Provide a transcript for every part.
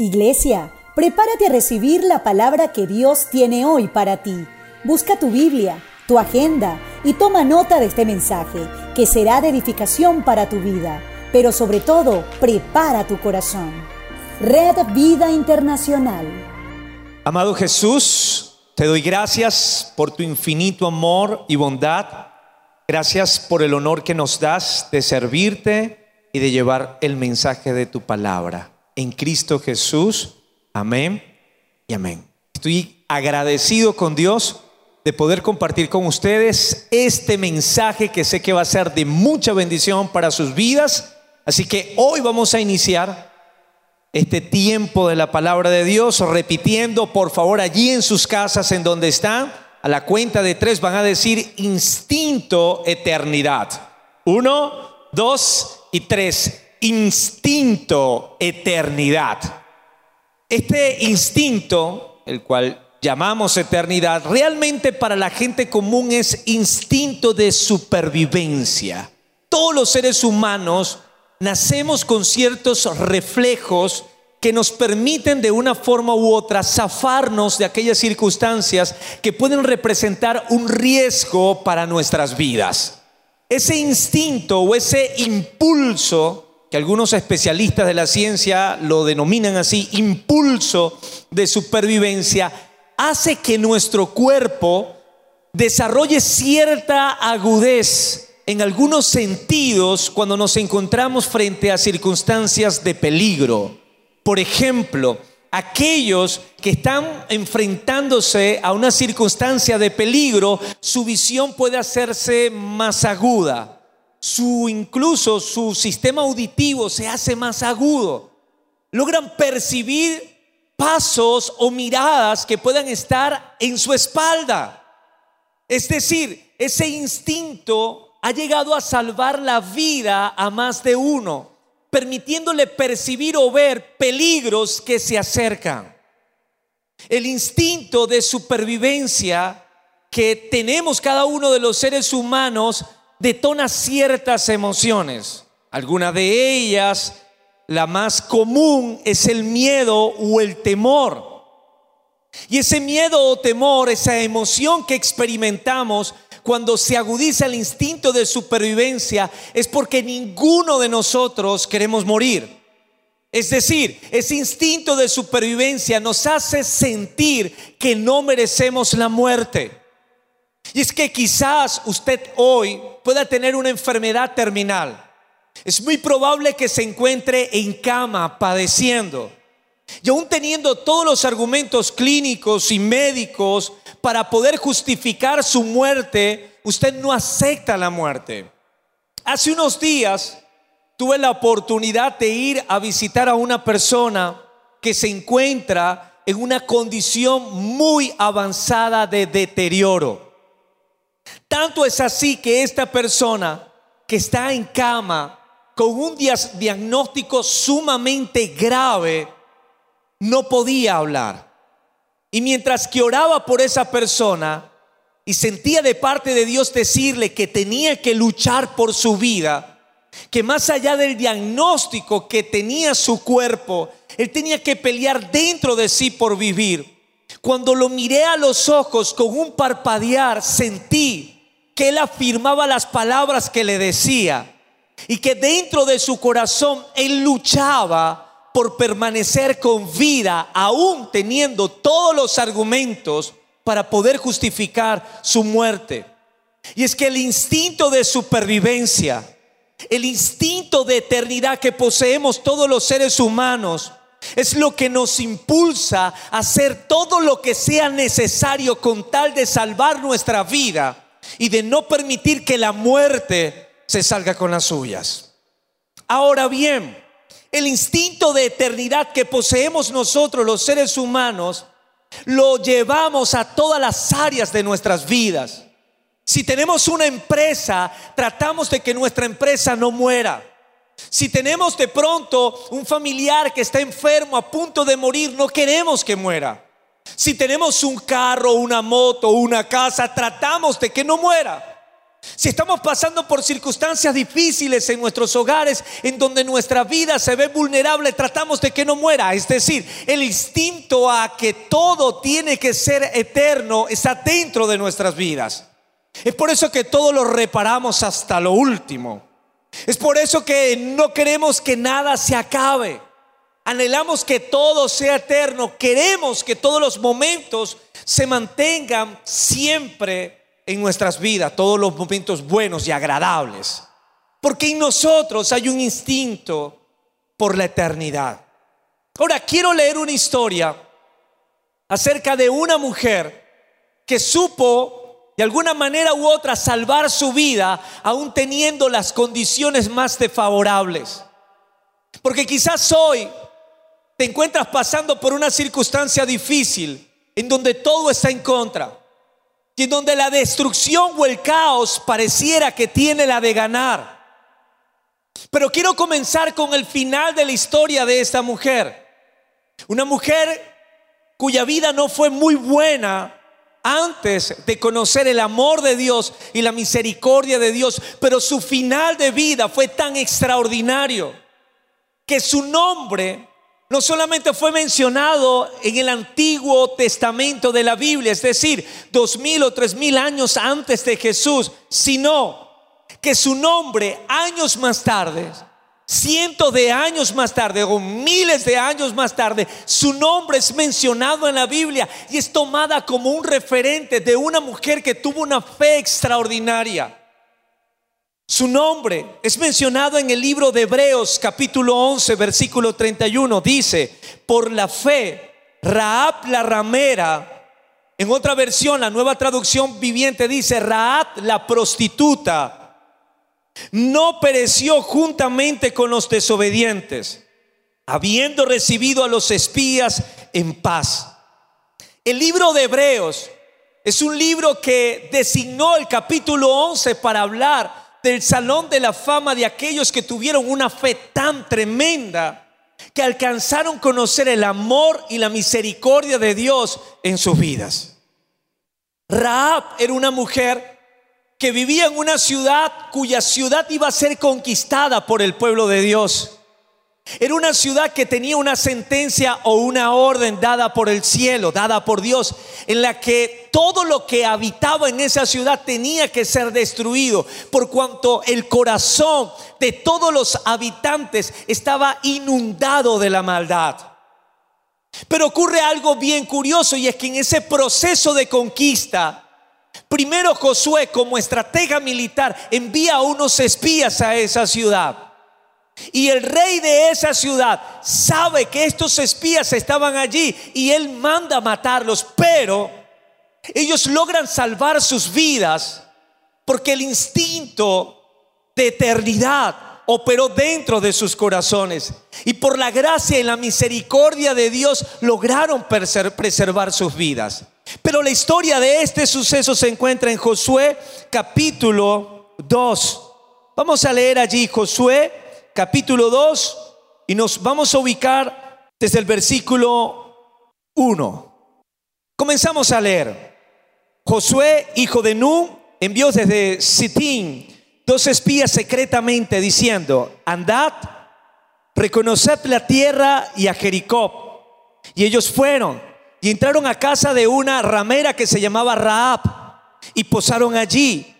Iglesia, prepárate a recibir la palabra que Dios tiene hoy para ti. Busca tu Biblia, tu agenda y toma nota de este mensaje, que será de edificación para tu vida. Pero sobre todo, prepara tu corazón. Red Vida Internacional. Amado Jesús, te doy gracias por tu infinito amor y bondad. Gracias por el honor que nos das de servirte y de llevar el mensaje de tu palabra en Cristo Jesús. Amén y amén. Estoy agradecido con Dios de poder compartir con ustedes este mensaje que sé que va a ser de mucha bendición para sus vidas. Así que hoy vamos a iniciar este tiempo de la palabra de Dios repitiendo, por favor, allí en sus casas, en donde están, a la cuenta de tres van a decir instinto eternidad. Uno, dos y tres instinto eternidad. Este instinto, el cual llamamos eternidad, realmente para la gente común es instinto de supervivencia. Todos los seres humanos nacemos con ciertos reflejos que nos permiten de una forma u otra zafarnos de aquellas circunstancias que pueden representar un riesgo para nuestras vidas. Ese instinto o ese impulso que algunos especialistas de la ciencia lo denominan así, impulso de supervivencia, hace que nuestro cuerpo desarrolle cierta agudez en algunos sentidos cuando nos encontramos frente a circunstancias de peligro. Por ejemplo, aquellos que están enfrentándose a una circunstancia de peligro, su visión puede hacerse más aguda su incluso su sistema auditivo se hace más agudo. Logran percibir pasos o miradas que puedan estar en su espalda. Es decir, ese instinto ha llegado a salvar la vida a más de uno, permitiéndole percibir o ver peligros que se acercan. El instinto de supervivencia que tenemos cada uno de los seres humanos detona ciertas emociones. Algunas de ellas, la más común, es el miedo o el temor. Y ese miedo o temor, esa emoción que experimentamos cuando se agudiza el instinto de supervivencia, es porque ninguno de nosotros queremos morir. Es decir, ese instinto de supervivencia nos hace sentir que no merecemos la muerte. Y es que quizás usted hoy pueda tener una enfermedad terminal. Es muy probable que se encuentre en cama padeciendo. Y aún teniendo todos los argumentos clínicos y médicos para poder justificar su muerte, usted no acepta la muerte. Hace unos días tuve la oportunidad de ir a visitar a una persona que se encuentra en una condición muy avanzada de deterioro. Tanto es así que esta persona que está en cama con un diagnóstico sumamente grave no podía hablar. Y mientras que oraba por esa persona y sentía de parte de Dios decirle que tenía que luchar por su vida, que más allá del diagnóstico que tenía su cuerpo, él tenía que pelear dentro de sí por vivir. Cuando lo miré a los ojos con un parpadear, sentí que él afirmaba las palabras que le decía y que dentro de su corazón él luchaba por permanecer con vida, aún teniendo todos los argumentos para poder justificar su muerte. Y es que el instinto de supervivencia, el instinto de eternidad que poseemos todos los seres humanos, es lo que nos impulsa a hacer todo lo que sea necesario con tal de salvar nuestra vida y de no permitir que la muerte se salga con las suyas. Ahora bien, el instinto de eternidad que poseemos nosotros los seres humanos, lo llevamos a todas las áreas de nuestras vidas. Si tenemos una empresa, tratamos de que nuestra empresa no muera. Si tenemos de pronto un familiar que está enfermo, a punto de morir, no queremos que muera. Si tenemos un carro, una moto, una casa, tratamos de que no muera. Si estamos pasando por circunstancias difíciles en nuestros hogares, en donde nuestra vida se ve vulnerable, tratamos de que no muera. Es decir, el instinto a que todo tiene que ser eterno está dentro de nuestras vidas. Es por eso que todo lo reparamos hasta lo último. Es por eso que no queremos que nada se acabe. Anhelamos que todo sea eterno. Queremos que todos los momentos se mantengan siempre en nuestras vidas, todos los momentos buenos y agradables. Porque en nosotros hay un instinto por la eternidad. Ahora, quiero leer una historia acerca de una mujer que supo de alguna manera u otra salvar su vida aún teniendo las condiciones más desfavorables. Porque quizás hoy te encuentras pasando por una circunstancia difícil en donde todo está en contra y en donde la destrucción o el caos pareciera que tiene la de ganar. Pero quiero comenzar con el final de la historia de esta mujer. Una mujer cuya vida no fue muy buena antes de conocer el amor de Dios y la misericordia de Dios, pero su final de vida fue tan extraordinario que su nombre no solamente fue mencionado en el Antiguo Testamento de la Biblia, es decir, dos mil o tres mil años antes de Jesús, sino que su nombre años más tarde cientos de años más tarde o miles de años más tarde, su nombre es mencionado en la Biblia y es tomada como un referente de una mujer que tuvo una fe extraordinaria. Su nombre es mencionado en el libro de Hebreos capítulo 11 versículo 31. Dice, por la fe, Raab la ramera, en otra versión, la nueva traducción viviente dice, Raab la prostituta no pereció juntamente con los desobedientes, habiendo recibido a los espías en paz. El libro de Hebreos es un libro que designó el capítulo 11 para hablar del salón de la fama de aquellos que tuvieron una fe tan tremenda que alcanzaron conocer el amor y la misericordia de Dios en sus vidas. Raab era una mujer que vivía en una ciudad cuya ciudad iba a ser conquistada por el pueblo de Dios. Era una ciudad que tenía una sentencia o una orden dada por el cielo, dada por Dios, en la que todo lo que habitaba en esa ciudad tenía que ser destruido, por cuanto el corazón de todos los habitantes estaba inundado de la maldad. Pero ocurre algo bien curioso y es que en ese proceso de conquista, Primero Josué como estratega militar envía a unos espías a esa ciudad. Y el rey de esa ciudad sabe que estos espías estaban allí y él manda matarlos, pero ellos logran salvar sus vidas porque el instinto de eternidad operó dentro de sus corazones. Y por la gracia y la misericordia de Dios lograron preservar sus vidas. Pero la historia de este suceso se encuentra en Josué capítulo 2. Vamos a leer allí Josué capítulo 2 y nos vamos a ubicar desde el versículo 1. Comenzamos a leer. Josué, hijo de Nun, envió desde Sitín dos espías secretamente diciendo, andad, reconoced la tierra y a Jericó. Y ellos fueron y entraron a casa de una ramera que se llamaba Raab y posaron allí.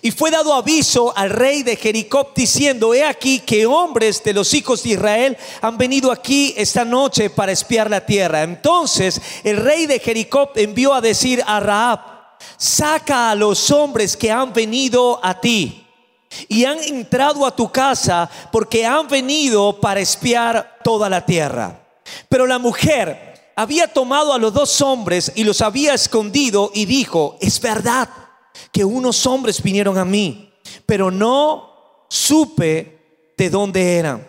Y fue dado aviso al rey de Jericó diciendo, he aquí que hombres de los hijos de Israel han venido aquí esta noche para espiar la tierra. Entonces el rey de Jericó envió a decir a Raab, saca a los hombres que han venido a ti y han entrado a tu casa porque han venido para espiar toda la tierra. Pero la mujer había tomado a los dos hombres y los había escondido y dijo, es verdad que unos hombres vinieron a mí, pero no supe de dónde eran.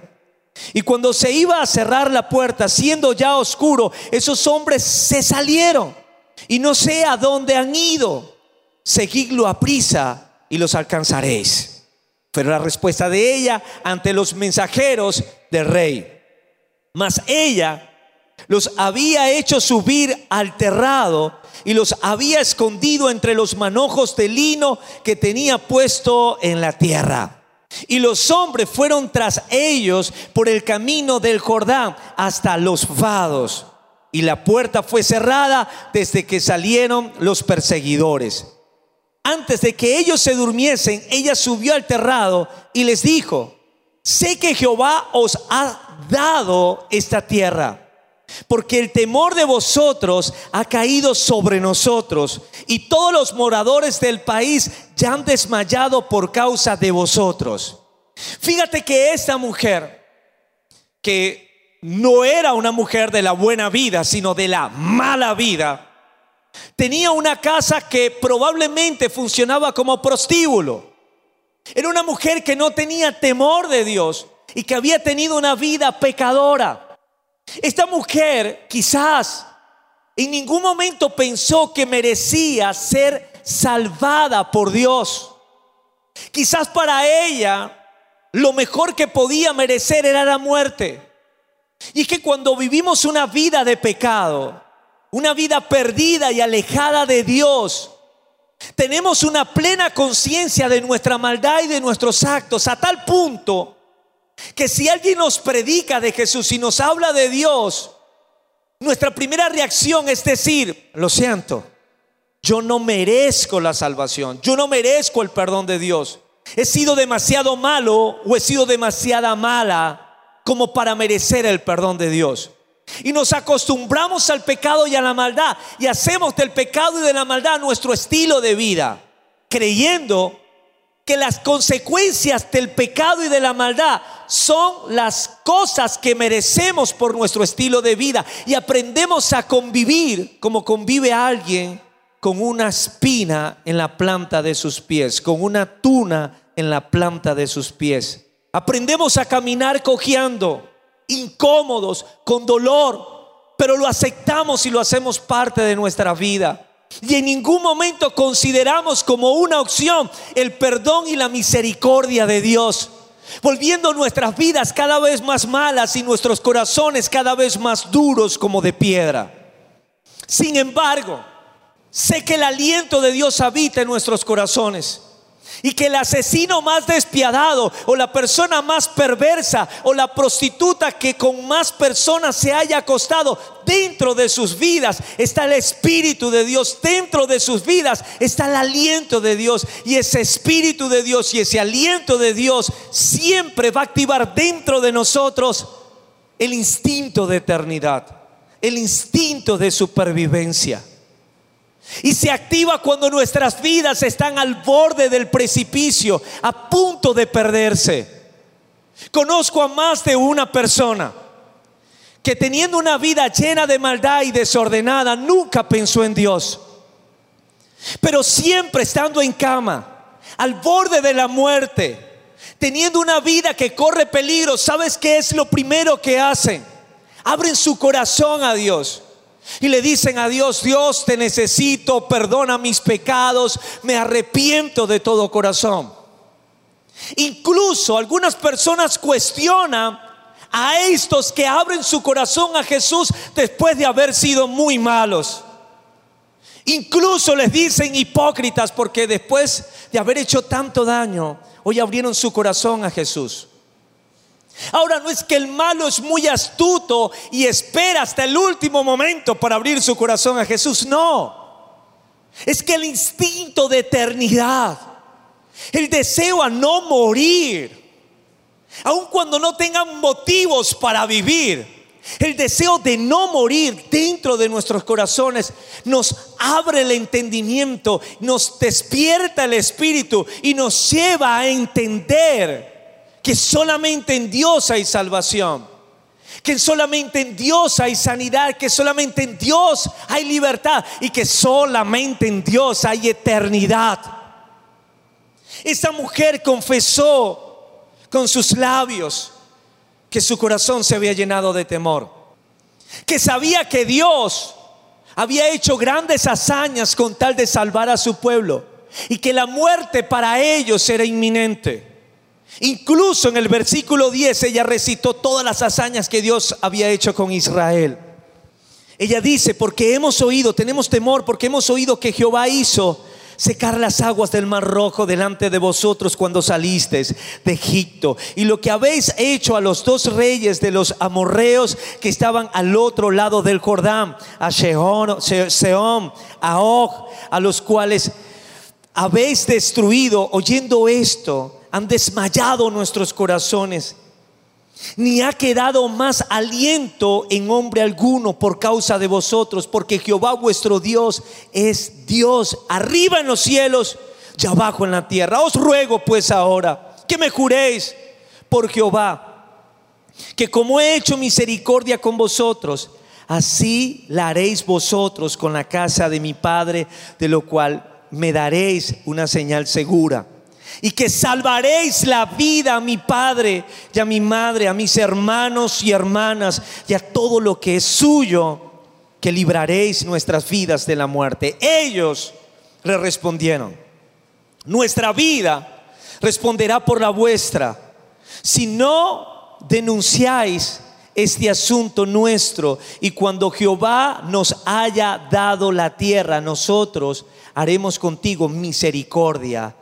Y cuando se iba a cerrar la puerta, siendo ya oscuro, esos hombres se salieron y no sé a dónde han ido. Seguidlo a prisa y los alcanzaréis. Fue la respuesta de ella ante los mensajeros del rey. Mas ella los había hecho subir al terrado y los había escondido entre los manojos de lino que tenía puesto en la tierra. Y los hombres fueron tras ellos por el camino del Jordán hasta los vados. Y la puerta fue cerrada desde que salieron los perseguidores. Antes de que ellos se durmiesen, ella subió al terrado y les dijo, sé que Jehová os ha dado esta tierra porque el temor de vosotros ha caído sobre nosotros y todos los moradores del país ya han desmayado por causa de vosotros. Fíjate que esta mujer, que no era una mujer de la buena vida, sino de la mala vida, tenía una casa que probablemente funcionaba como prostíbulo. Era una mujer que no tenía temor de Dios y que había tenido una vida pecadora. Esta mujer quizás en ningún momento pensó que merecía ser salvada por Dios. Quizás para ella lo mejor que podía merecer era la muerte. Y es que cuando vivimos una vida de pecado, una vida perdida y alejada de Dios, tenemos una plena conciencia de nuestra maldad y de nuestros actos a tal punto que si alguien nos predica de Jesús y nos habla de Dios, nuestra primera reacción es decir, lo siento, yo no merezco la salvación, yo no merezco el perdón de Dios. He sido demasiado malo o he sido demasiada mala como para merecer el perdón de Dios. Y nos acostumbramos al pecado y a la maldad y hacemos del pecado y de la maldad nuestro estilo de vida, creyendo que las consecuencias del pecado y de la maldad son las cosas que merecemos por nuestro estilo de vida y aprendemos a convivir como convive alguien con una espina en la planta de sus pies, con una tuna en la planta de sus pies. Aprendemos a caminar cojeando, incómodos, con dolor, pero lo aceptamos y lo hacemos parte de nuestra vida. Y en ningún momento consideramos como una opción el perdón y la misericordia de Dios. Volviendo nuestras vidas cada vez más malas y nuestros corazones cada vez más duros como de piedra. Sin embargo, sé que el aliento de Dios habita en nuestros corazones. Y que el asesino más despiadado o la persona más perversa o la prostituta que con más personas se haya acostado, dentro de sus vidas está el Espíritu de Dios, dentro de sus vidas está el aliento de Dios. Y ese Espíritu de Dios y ese aliento de Dios siempre va a activar dentro de nosotros el instinto de eternidad, el instinto de supervivencia. Y se activa cuando nuestras vidas están al borde del precipicio, a punto de perderse. Conozco a más de una persona que teniendo una vida llena de maldad y desordenada, nunca pensó en Dios. Pero siempre estando en cama, al borde de la muerte, teniendo una vida que corre peligro, ¿sabes qué es lo primero que hacen? Abren su corazón a Dios y le dicen a Dios, Dios te necesito, perdona mis pecados, me arrepiento de todo corazón. Incluso algunas personas cuestionan a estos que abren su corazón a Jesús después de haber sido muy malos. Incluso les dicen hipócritas porque después de haber hecho tanto daño, hoy abrieron su corazón a Jesús. Ahora no es que el malo es muy astuto y espera hasta el último momento para abrir su corazón a Jesús. No. Es que el instinto de eternidad, el deseo a no morir, aun cuando no tengan motivos para vivir, el deseo de no morir dentro de nuestros corazones nos abre el entendimiento, nos despierta el espíritu y nos lleva a entender que solamente en Dios hay salvación, que solamente en Dios hay sanidad, que solamente en Dios hay libertad y que solamente en Dios hay eternidad. Esta mujer confesó con sus labios que su corazón se había llenado de temor, que sabía que Dios había hecho grandes hazañas con tal de salvar a su pueblo y que la muerte para ellos era inminente. Incluso en el versículo 10 ella recitó todas las hazañas que Dios había hecho con Israel. Ella dice, porque hemos oído, tenemos temor, porque hemos oído que Jehová hizo secar las aguas del mar rojo delante de vosotros cuando salisteis de Egipto. Y lo que habéis hecho a los dos reyes de los amorreos que estaban al otro lado del Jordán, a Sehón, a Og, a los cuales habéis destruido, oyendo esto, han desmayado nuestros corazones ni ha quedado más aliento en hombre alguno por causa de vosotros, porque Jehová vuestro Dios es Dios arriba en los cielos y abajo en la tierra. Os ruego pues ahora que me juréis por Jehová, que como he hecho misericordia con vosotros, así la haréis vosotros con la casa de mi Padre, de lo cual me daréis una señal segura y que salvaréis la vida a mi padre y a mi madre, a mis hermanos y hermanas y a todo lo que es suyo, que libraréis nuestras vidas de la muerte. Ellos le respondieron, nuestra vida responderá por la vuestra. Si no denunciáis este asunto nuestro y cuando Jehová nos haya dado la tierra, nosotros haremos contigo misericordia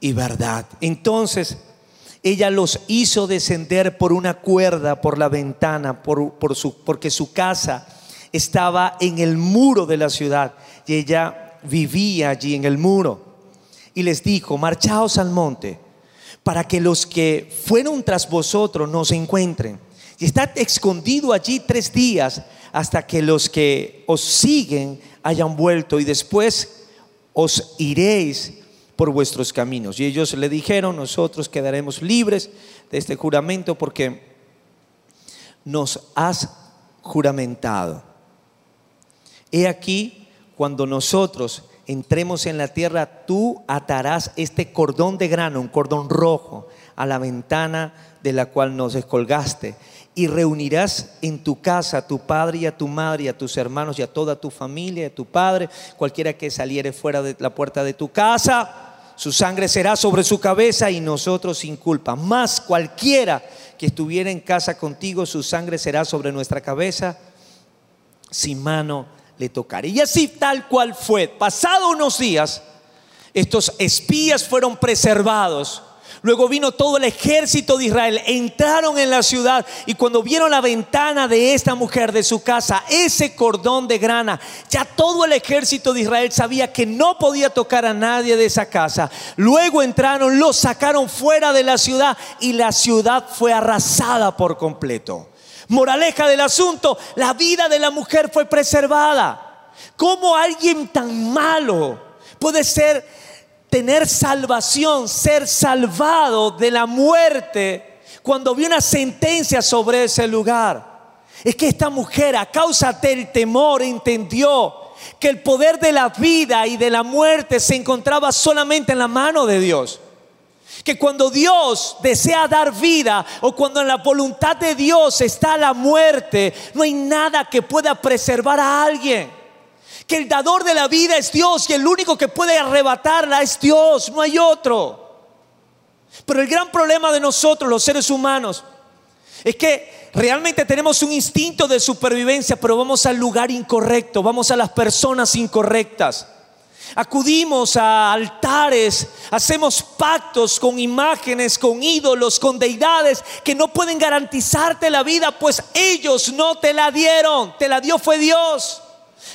y verdad. Entonces ella los hizo descender por una cuerda por la ventana, por, su, porque su casa estaba en el muro de la ciudad y ella vivía allí en el muro. Y les dijo, marchaos al monte para que los que fueron tras vosotros nos encuentren. Y estad escondido allí tres días hasta que los que os siguen hayan vuelto y después os iréis por vuestros caminos. Y ellos le dijeron, nosotros quedaremos libres de este juramento porque nos has juramentado. He aquí, cuando nosotros entremos en la tierra, tú atarás este cordón de grano, un cordón rojo, a la ventana de la cual nos descolgaste, y reunirás en tu casa a tu padre y a tu madre y a tus hermanos y a toda tu familia, a tu padre, cualquiera que saliere fuera de la puerta de tu casa su sangre será sobre su cabeza y nosotros sin culpa. Más cualquiera que estuviera en casa contigo, su sangre será sobre nuestra cabeza, sin mano le tocaré. Y así tal cual fue. Pasado unos días, estos espías fueron preservados Luego vino todo el ejército de Israel, entraron en la ciudad y cuando vieron la ventana de esta mujer, de su casa, ese cordón de grana, ya todo el ejército de Israel sabía que no podía tocar a nadie de esa casa. Luego entraron, los sacaron fuera de la ciudad y la ciudad fue arrasada por completo. Moraleja del asunto, la vida de la mujer fue preservada. ¿Cómo alguien tan malo puede ser tener salvación, ser salvado de la muerte cuando vi una sentencia sobre ese lugar. Es que esta mujer a causa del temor entendió que el poder de la vida y de la muerte se encontraba solamente en la mano de Dios. Que cuando Dios desea dar vida o cuando en la voluntad de Dios está la muerte, no hay nada que pueda preservar a alguien que el dador de la vida es Dios y el único que puede arrebatarla es Dios, no hay otro. Pero el gran problema de nosotros, los seres humanos, es que realmente tenemos un instinto de supervivencia, pero vamos al lugar incorrecto, vamos a las personas incorrectas. Acudimos a altares, hacemos pactos con imágenes, con ídolos, con deidades que no pueden garantizarte la vida, pues ellos no te la dieron, te la dio fue Dios.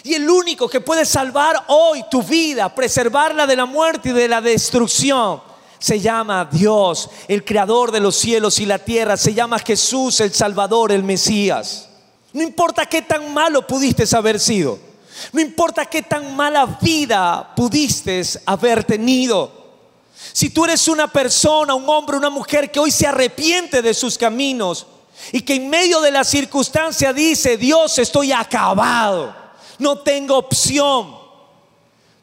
Y el único que puede salvar hoy tu vida, preservarla de la muerte y de la destrucción, se llama Dios, el creador de los cielos y la tierra. Se llama Jesús, el Salvador, el Mesías. No importa qué tan malo pudiste haber sido. No importa qué tan mala vida pudiste haber tenido. Si tú eres una persona, un hombre, una mujer que hoy se arrepiente de sus caminos y que en medio de la circunstancia dice, Dios, estoy acabado no tengo opción.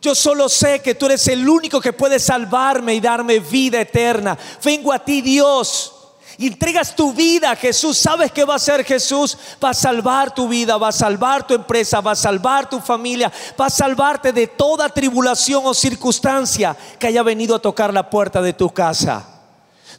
Yo solo sé que tú eres el único que puede salvarme y darme vida eterna. Vengo a ti, Dios. Y entregas tu vida a Jesús. ¿Sabes qué va a hacer Jesús? Va a salvar tu vida, va a salvar tu empresa, va a salvar tu familia, va a salvarte de toda tribulación o circunstancia que haya venido a tocar la puerta de tu casa.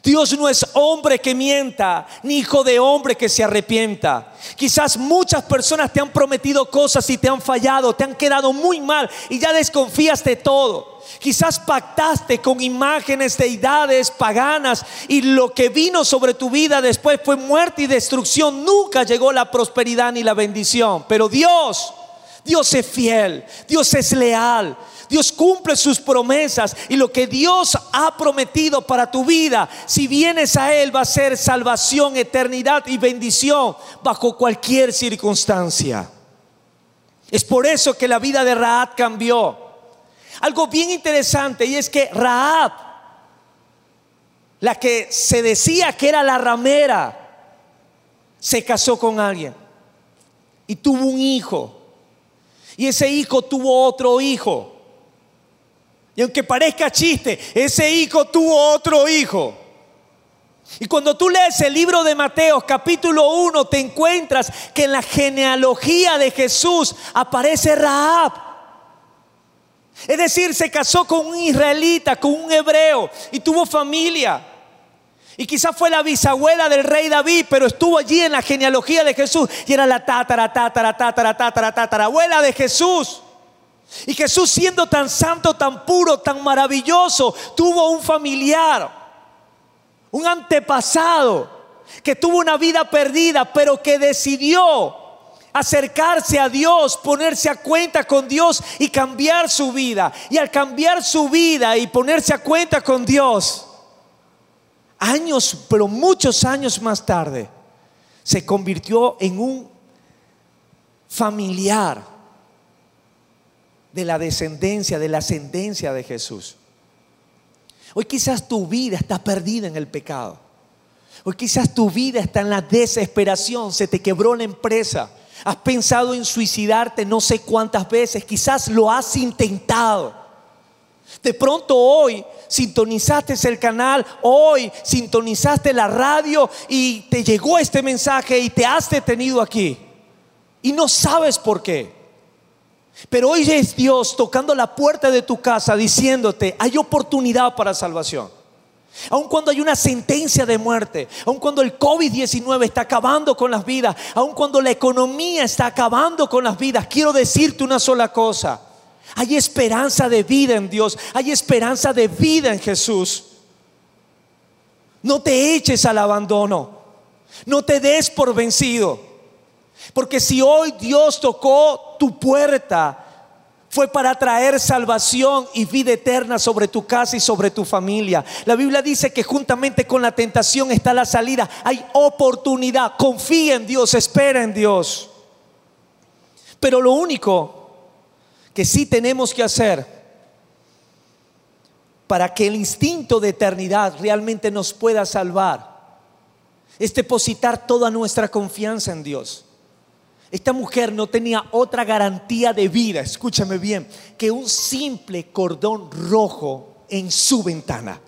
Dios no es hombre que mienta, ni hijo de hombre que se arrepienta. Quizás muchas personas te han prometido cosas y te han fallado, te han quedado muy mal y ya desconfías de todo. Quizás pactaste con imágenes, deidades paganas y lo que vino sobre tu vida después fue muerte y destrucción. Nunca llegó la prosperidad ni la bendición. Pero Dios, Dios es fiel, Dios es leal, Dios cumple sus promesas y lo que Dios ha prometido para tu vida, si vienes a Él, va a ser salvación, eternidad y bendición bajo cualquier circunstancia. Es por eso que la vida de Raab cambió. Algo bien interesante y es que Raab, la que se decía que era la ramera, se casó con alguien y tuvo un hijo. Y ese hijo tuvo otro hijo. Y aunque parezca chiste, ese hijo tuvo otro hijo. Y cuando tú lees el libro de Mateo capítulo 1, te encuentras que en la genealogía de Jesús aparece Raab. Es decir, se casó con un israelita, con un hebreo y tuvo familia. Y quizás fue la bisabuela del rey David, pero estuvo allí en la genealogía de Jesús y era la tatara, tatara, tatara, tatara, tatara, abuela de Jesús. Y Jesús siendo tan santo, tan puro, tan maravilloso, tuvo un familiar, un antepasado, que tuvo una vida perdida, pero que decidió acercarse a Dios, ponerse a cuenta con Dios y cambiar su vida. Y al cambiar su vida y ponerse a cuenta con Dios, años, pero muchos años más tarde, se convirtió en un familiar de la descendencia, de la ascendencia de Jesús. Hoy quizás tu vida está perdida en el pecado. Hoy quizás tu vida está en la desesperación, se te quebró la empresa. Has pensado en suicidarte no sé cuántas veces, quizás lo has intentado. De pronto hoy sintonizaste el canal, hoy sintonizaste la radio y te llegó este mensaje y te has detenido aquí. Y no sabes por qué. Pero hoy es Dios tocando la puerta de tu casa diciéndote, hay oportunidad para salvación. Aun cuando hay una sentencia de muerte, aun cuando el COVID-19 está acabando con las vidas, aun cuando la economía está acabando con las vidas, quiero decirte una sola cosa. Hay esperanza de vida en Dios, hay esperanza de vida en Jesús. No te eches al abandono, no te des por vencido. Porque si hoy Dios tocó tu puerta, fue para traer salvación y vida eterna sobre tu casa y sobre tu familia. La Biblia dice que juntamente con la tentación está la salida. Hay oportunidad. Confía en Dios, espera en Dios. Pero lo único que sí tenemos que hacer para que el instinto de eternidad realmente nos pueda salvar es depositar toda nuestra confianza en Dios. Esta mujer no tenía otra garantía de vida, escúchame bien, que un simple cordón rojo en su ventana.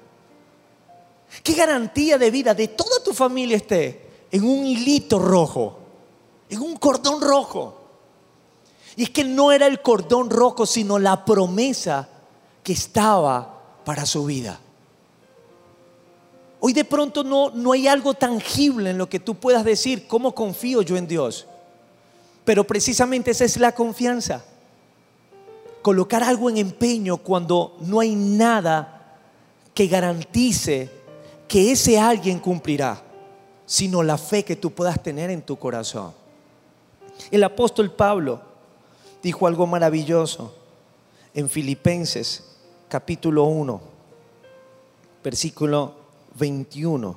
¿Qué garantía de vida de toda tu familia esté en un hilito rojo, en un cordón rojo? Y es que no era el cordón rojo, sino la promesa que estaba para su vida. Hoy de pronto no, no hay algo tangible en lo que tú puedas decir, ¿cómo confío yo en Dios? Pero precisamente esa es la confianza. Colocar algo en empeño cuando no hay nada que garantice que ese alguien cumplirá, sino la fe que tú puedas tener en tu corazón. El apóstol Pablo dijo algo maravilloso en Filipenses capítulo 1, versículo 21.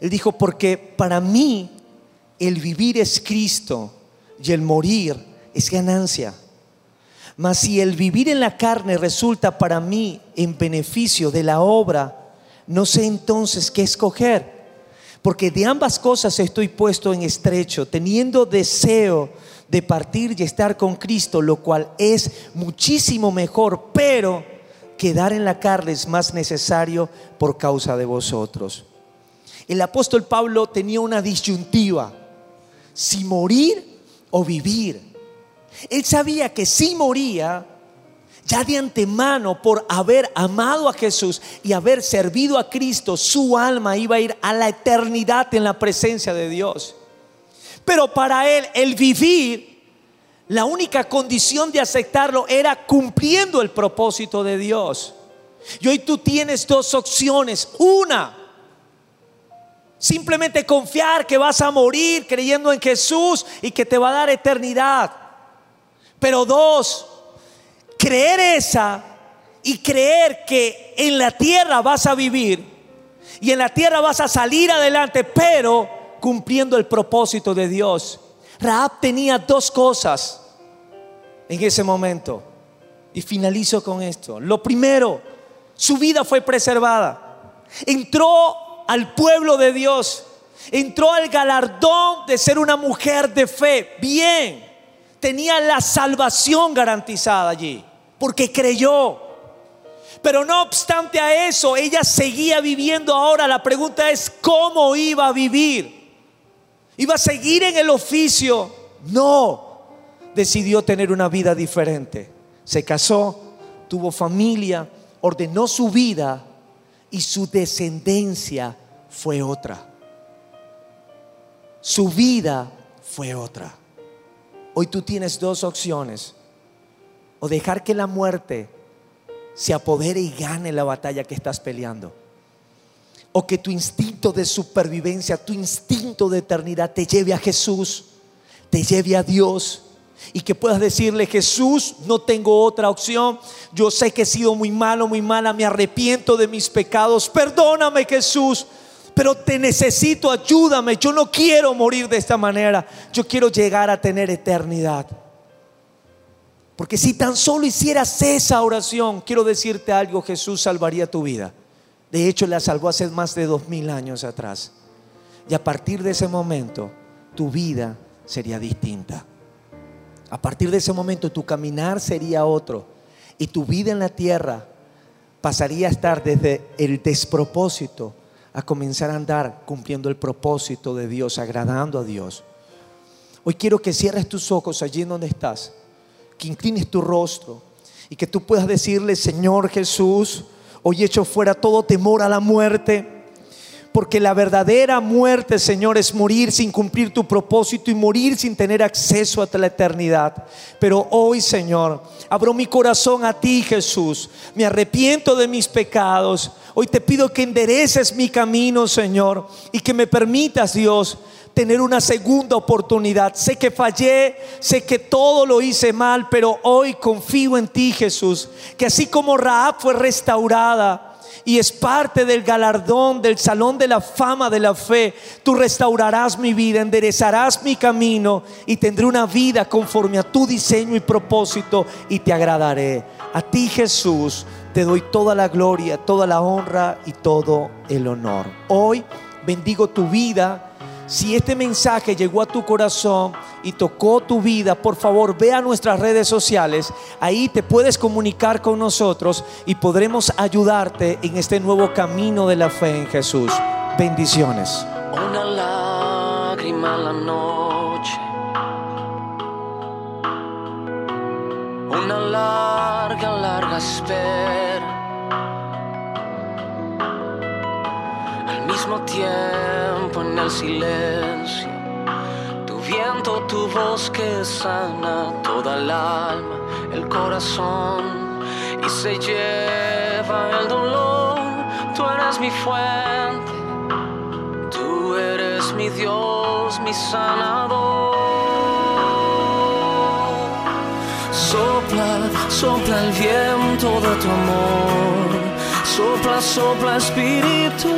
Él dijo, porque para mí el vivir es Cristo y el morir es ganancia. Mas si el vivir en la carne resulta para mí en beneficio de la obra, no sé entonces qué escoger. Porque de ambas cosas estoy puesto en estrecho, teniendo deseo de partir y estar con Cristo, lo cual es muchísimo mejor, pero quedar en la carne es más necesario por causa de vosotros. El apóstol Pablo tenía una disyuntiva, si morir o vivir. Él sabía que si moría, ya de antemano por haber amado a Jesús y haber servido a Cristo, su alma iba a ir a la eternidad en la presencia de Dios. Pero para él, el vivir, la única condición de aceptarlo era cumpliendo el propósito de Dios. Y hoy tú tienes dos opciones. Una, simplemente confiar que vas a morir creyendo en Jesús y que te va a dar eternidad. Pero dos, creer esa y creer que en la tierra vas a vivir y en la tierra vas a salir adelante, pero cumpliendo el propósito de Dios. Raab tenía dos cosas en ese momento. Y finalizo con esto. Lo primero, su vida fue preservada. Entró al pueblo de Dios. Entró al galardón de ser una mujer de fe. Bien. Tenía la salvación garantizada allí porque creyó. Pero no obstante a eso, ella seguía viviendo ahora. La pregunta es, ¿cómo iba a vivir? ¿Iba a seguir en el oficio? No, decidió tener una vida diferente. Se casó, tuvo familia, ordenó su vida y su descendencia fue otra. Su vida fue otra. Hoy tú tienes dos opciones o dejar que la muerte se apodere y gane la batalla que estás peleando. O que tu instinto de supervivencia, tu instinto de eternidad te lleve a Jesús, te lleve a Dios. Y que puedas decirle, Jesús, no tengo otra opción. Yo sé que he sido muy malo, muy mala, me arrepiento de mis pecados. Perdóname Jesús, pero te necesito, ayúdame. Yo no quiero morir de esta manera. Yo quiero llegar a tener eternidad. Porque si tan solo hicieras esa oración, quiero decirte algo, Jesús salvaría tu vida. De hecho, la salvó hace más de dos mil años atrás. Y a partir de ese momento, tu vida sería distinta. A partir de ese momento, tu caminar sería otro. Y tu vida en la tierra pasaría a estar desde el despropósito a comenzar a andar cumpliendo el propósito de Dios, agradando a Dios. Hoy quiero que cierres tus ojos allí donde estás que inclines tu rostro y que tú puedas decirle, Señor Jesús, hoy echo fuera todo temor a la muerte. Porque la verdadera muerte, Señor, es morir sin cumplir tu propósito y morir sin tener acceso a la eternidad. Pero hoy, Señor, abro mi corazón a ti, Jesús. Me arrepiento de mis pecados. Hoy te pido que endereces mi camino, Señor, y que me permitas, Dios, tener una segunda oportunidad. Sé que fallé, sé que todo lo hice mal, pero hoy confío en ti, Jesús, que así como Raab fue restaurada, y es parte del galardón del salón de la fama de la fe. Tú restaurarás mi vida, enderezarás mi camino y tendré una vida conforme a tu diseño y propósito y te agradaré. A ti Jesús te doy toda la gloria, toda la honra y todo el honor. Hoy bendigo tu vida si este mensaje llegó a tu corazón y tocó tu vida, por favor ve a nuestras redes sociales. Ahí te puedes comunicar con nosotros y podremos ayudarte en este nuevo camino de la fe en Jesús. Bendiciones. Una lágrima la noche. Una larga, larga espera. Al mismo tiempo en el silencio. Viento, tu voz que sana toda el alma, el corazón y se lleva el dolor. Tú eres mi fuente, tú eres mi Dios, mi sanador. Sopla, sopla el viento de tu amor. Sopla, sopla espíritu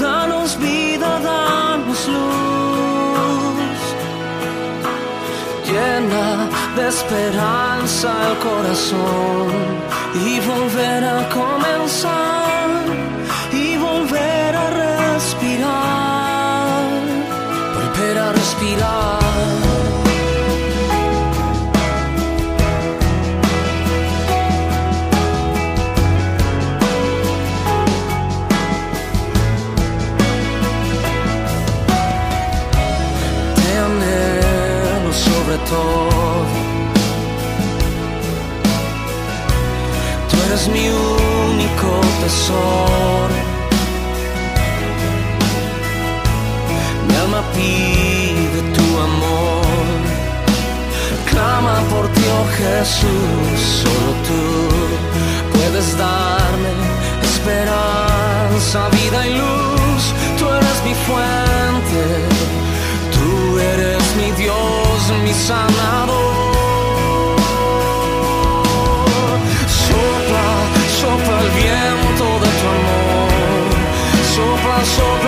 danos vida, danos luz. De esperanza el corazón y volver a comenzar y volver a respirar, volver a respirar. Eres mi único tesoro. Mi alma pide tu amor, clama por ti, oh Jesús, solo tú puedes darme esperanza, vida y luz. Tú eres mi fuente, tú eres mi Dios, mi sanador. so